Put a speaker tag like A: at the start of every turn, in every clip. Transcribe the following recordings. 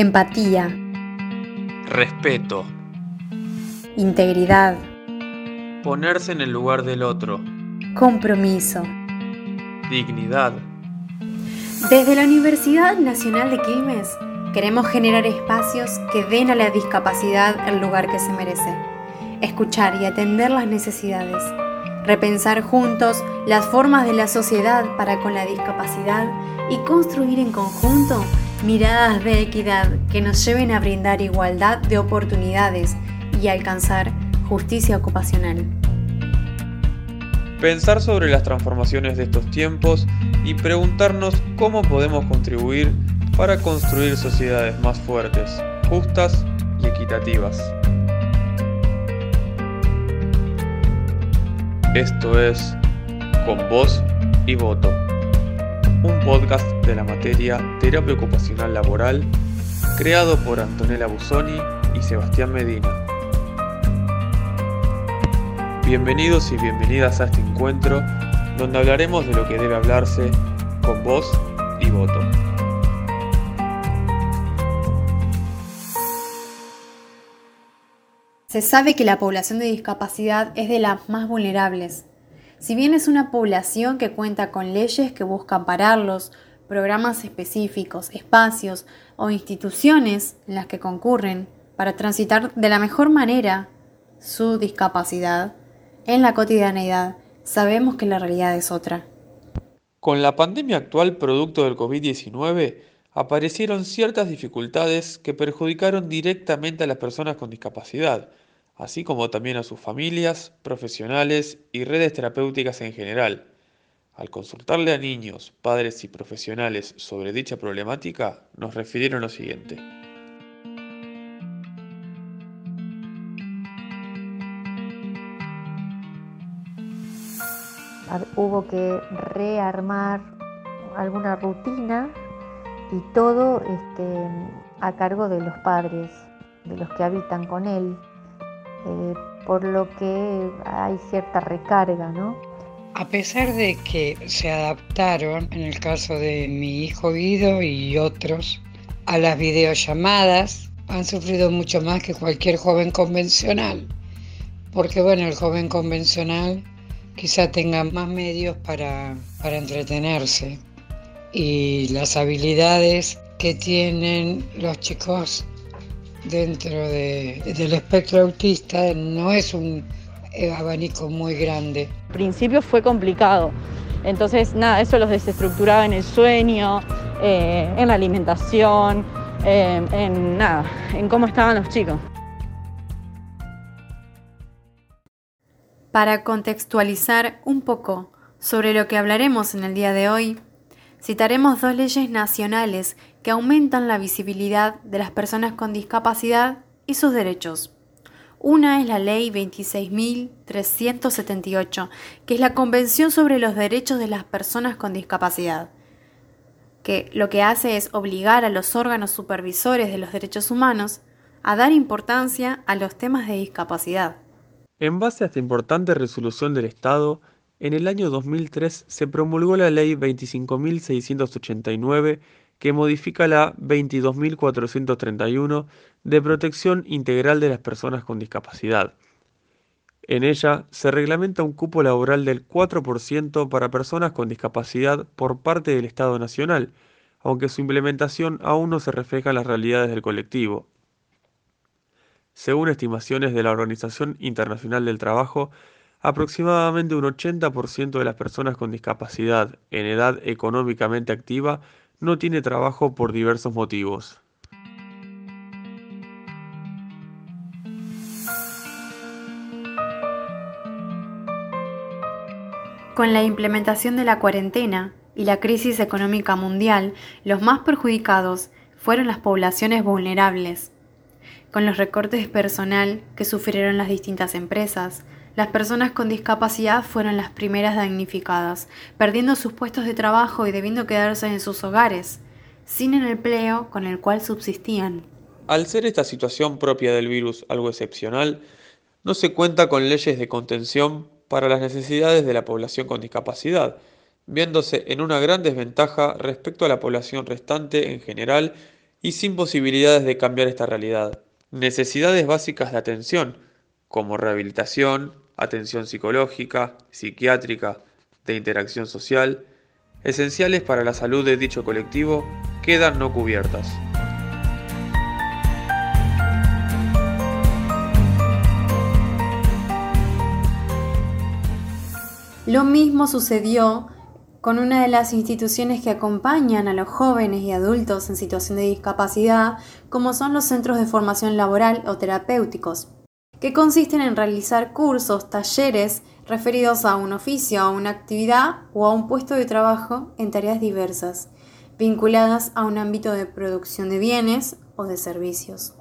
A: empatía,
B: respeto,
A: integridad,
B: ponerse en el lugar del otro,
A: compromiso,
B: dignidad.
A: Desde la Universidad Nacional de Quilmes queremos generar espacios que den a la discapacidad el lugar que se merece, escuchar y atender las necesidades, repensar juntos las formas de la sociedad para con la discapacidad y construir en conjunto miradas de equidad que nos lleven a brindar igualdad de oportunidades y alcanzar justicia ocupacional.
B: Pensar sobre las transformaciones de estos tiempos y preguntarnos cómo podemos contribuir para construir sociedades más fuertes, justas y equitativas. Esto es Con Voz y Voto un podcast de la materia Terapia Ocupacional Laboral, creado por Antonella Busoni y Sebastián Medina. Bienvenidos y bienvenidas a este encuentro donde hablaremos de lo que debe hablarse con voz y voto.
A: Se sabe que la población de discapacidad es de las más vulnerables si bien es una población que cuenta con leyes que buscan pararlos, programas específicos, espacios o instituciones en las que concurren para transitar de la mejor manera su discapacidad, en la cotidianeidad sabemos que la realidad es otra.
B: Con la pandemia actual producto del COVID-19, aparecieron ciertas dificultades que perjudicaron directamente a las personas con discapacidad, así como también a sus familias, profesionales y redes terapéuticas en general. Al consultarle a niños, padres y profesionales sobre dicha problemática, nos refirieron lo siguiente.
C: Hubo que rearmar alguna rutina y todo este, a cargo de los padres, de los que habitan con él. Eh, por lo que hay cierta recarga, ¿no?
D: A pesar de que se adaptaron, en el caso de mi hijo Guido y otros, a las videollamadas, han sufrido mucho más que cualquier joven convencional. Porque bueno, el joven convencional quizá tenga más medios para, para entretenerse. Y las habilidades que tienen los chicos dentro del espectro autista no es un abanico muy grande.
E: Al principio fue complicado, entonces nada, eso los desestructuraba en el sueño, eh, en la alimentación, eh, en nada, en cómo estaban los chicos.
A: Para contextualizar un poco sobre lo que hablaremos en el día de hoy, citaremos dos leyes nacionales que aumentan la visibilidad de las personas con discapacidad y sus derechos. Una es la Ley 26.378, que es la Convención sobre los Derechos de las Personas con Discapacidad, que lo que hace es obligar a los órganos supervisores de los derechos humanos a dar importancia a los temas de discapacidad.
B: En base a esta importante resolución del Estado, en el año 2003 se promulgó la Ley 25.689 que modifica la 22.431 de protección integral de las personas con discapacidad. En ella se reglamenta un cupo laboral del 4% para personas con discapacidad por parte del Estado Nacional, aunque su implementación aún no se refleja en las realidades del colectivo. Según estimaciones de la Organización Internacional del Trabajo, aproximadamente un 80% de las personas con discapacidad en edad económicamente activa no tiene trabajo por diversos motivos.
A: Con la implementación de la cuarentena y la crisis económica mundial, los más perjudicados fueron las poblaciones vulnerables. Con los recortes de personal que sufrieron las distintas empresas, las personas con discapacidad fueron las primeras damnificadas, perdiendo sus puestos de trabajo y debiendo quedarse en sus hogares, sin el empleo con el cual subsistían.
B: Al ser esta situación propia del virus algo excepcional, no se cuenta con leyes de contención para las necesidades de la población con discapacidad, viéndose en una gran desventaja respecto a la población restante en general y sin posibilidades de cambiar esta realidad. Necesidades básicas de atención, como rehabilitación, atención psicológica, psiquiátrica, de interacción social, esenciales para la salud de dicho colectivo, quedan no cubiertas.
A: Lo mismo sucedió con una de las instituciones que acompañan a los jóvenes y adultos en situación de discapacidad, como son los centros de formación laboral o terapéuticos, que consisten en realizar cursos, talleres referidos a un oficio, a una actividad o a un puesto de trabajo en tareas diversas, vinculadas a un ámbito de producción de bienes o de servicios.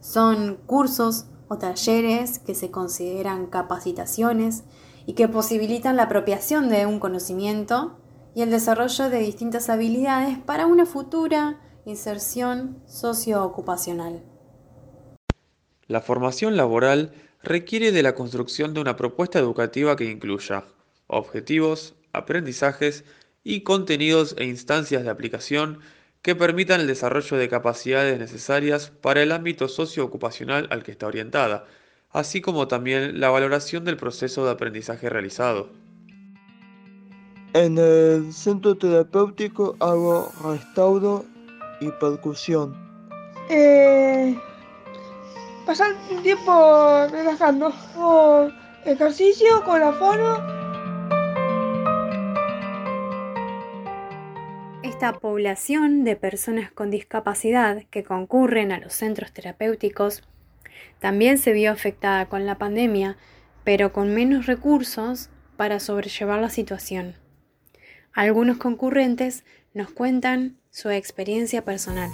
A: Son cursos o talleres que se consideran capacitaciones y que posibilitan la apropiación de un conocimiento y el desarrollo de distintas habilidades para una futura inserción socioocupacional.
B: La formación laboral requiere de la construcción de una propuesta educativa que incluya objetivos, aprendizajes y contenidos e instancias de aplicación que permitan el desarrollo de capacidades necesarias para el ámbito socioocupacional al que está orientada, así como también la valoración del proceso de aprendizaje realizado.
F: En el centro terapéutico hago restauro y percusión.
G: Eh, pasar un tiempo relajando, o ejercicio con la fono.
A: Esta población de personas con discapacidad que concurren a los centros terapéuticos también se vio afectada con la pandemia, pero con menos recursos para sobrellevar la situación. Algunos concurrentes nos cuentan su experiencia personal.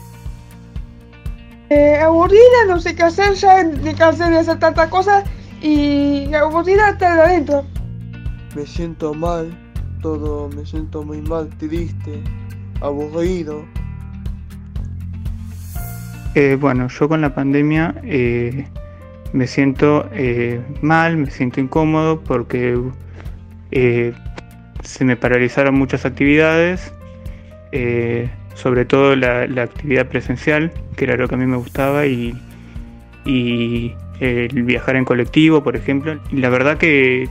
G: Eh, aburrida, no sé qué hacer, ya me cansé de hacer tantas cosas y aburrida estar adentro.
F: Me siento mal, todo, me siento muy mal, triste, aburrido.
H: Eh, bueno, yo con la pandemia eh, me siento eh, mal, me siento incómodo porque eh, se me paralizaron muchas actividades, eh, sobre todo la, actividad presencial, que era lo que a mí me gustaba, y, el viajar en colectivo, por ejemplo. Y la verdad que,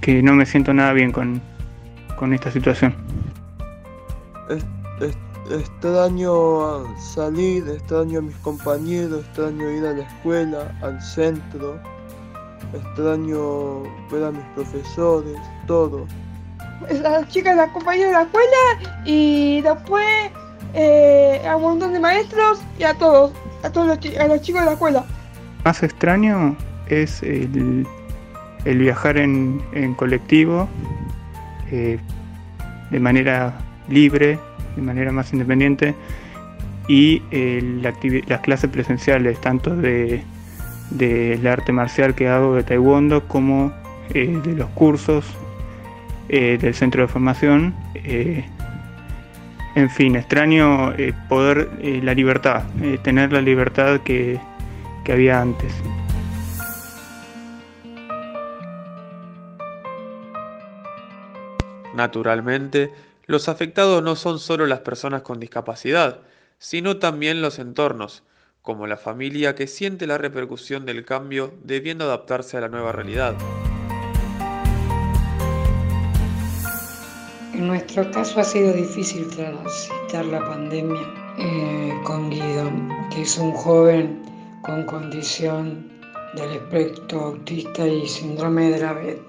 H: que no me siento nada bien con, esta situación
F: extraño salir, extraño a mis compañeros, extraño ir a la escuela, al centro, extraño ver a mis profesores, todo.
G: Las chicas, las compañeras de la escuela y después eh, a un montón de maestros y a todos, a todos los, a los chicos de la escuela.
H: Más extraño es el, viajar en, colectivo eh, de manera libre, de manera más independiente y eh, las clases presenciales, tanto de, del arte marcial que hago de taekwondo como de los cursos eh, del centro de formación. en fin, extraño poder, la libertad, tener la libertad que, que había antes.
B: Naturalmente, los afectados no son solo las personas con discapacidad, sino también los entornos, como la familia que siente la repercusión del cambio debiendo adaptarse a la nueva realidad.
D: En nuestro caso ha sido difícil transitar la pandemia eh, con Guido, que es un joven con condición del espectro autista y síndrome de Dravet.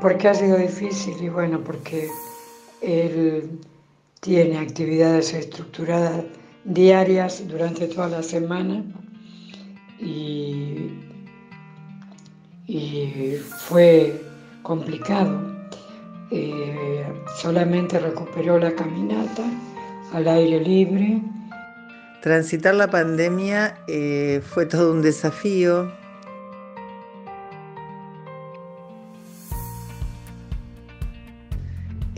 D: ¿Por qué ha sido difícil? Y bueno, porque él tiene actividades estructuradas diarias durante toda la semana y, fue complicado. Eh, solamente recuperó la caminata al aire libre.
I: Transitar la pandemia eh, fue todo un desafío,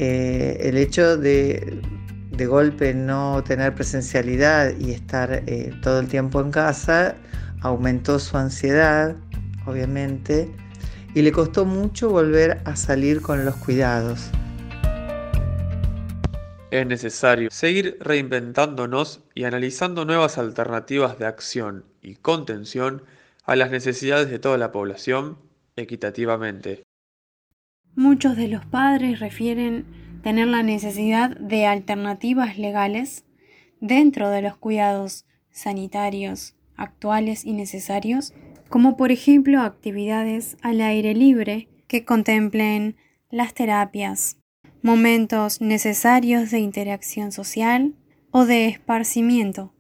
I: Eh, el hecho de, de, golpe no tener presencialidad y estar todo el tiempo en casa aumentó su ansiedad, obviamente, y le costó mucho volver a salir con los cuidados.
B: Es necesario seguir reinventándonos y analizando nuevas alternativas de acción y contención a las necesidades de toda la población equitativamente.
A: Muchos de los padres refieren tener la necesidad de alternativas legales dentro de los cuidados sanitarios actuales y necesarios, como por ejemplo actividades al aire libre que contemplen las terapias, momentos necesarios de interacción social o de esparcimiento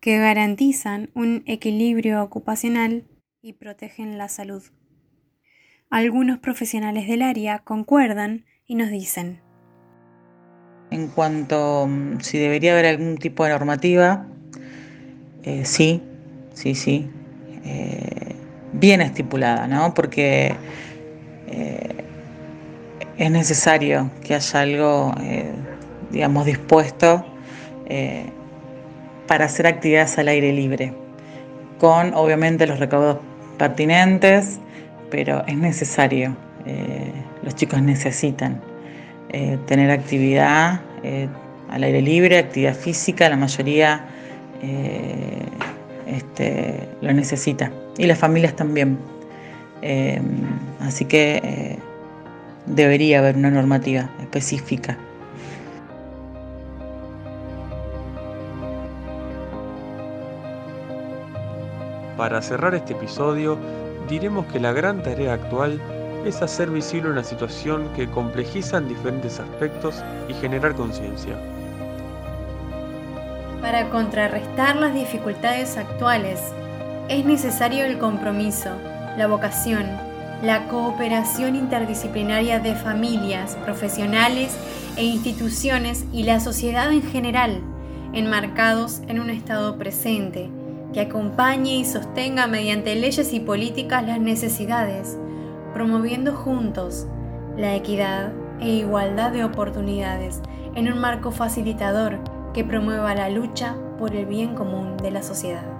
A: que garantizan un equilibrio ocupacional y protegen la salud. Algunos profesionales del área concuerdan y nos dicen.
J: En cuanto mm, si debería haber algún tipo de normativa, eh, sí, sí, sí, eh, bien estipulada, ¿no? Porque eh, es necesario que haya algo, digamos, dispuesto para hacer actividades al aire libre, con obviamente los recaudos pertinentes, pero es necesario, los chicos necesitan tener actividad al aire libre, actividad física, la mayoría eh, este, lo necesita. Y las familias también. Eh, así que eh, debería haber una normativa específica.
B: Para cerrar este episodio, diremos que la gran tarea actual es hacer visible una situación que complejiza en diferentes aspectos y generar conciencia.
A: Para contrarrestar las dificultades actuales, es necesario el compromiso, la vocación, la cooperación interdisciplinaria de familias, profesionales e instituciones y la sociedad en general, enmarcados en un Estado presente, que acompañe y sostenga mediante leyes y políticas las necesidades, promoviendo juntos la equidad e igualdad de oportunidades en un marco facilitador que promueva la lucha por el bien común de la sociedad.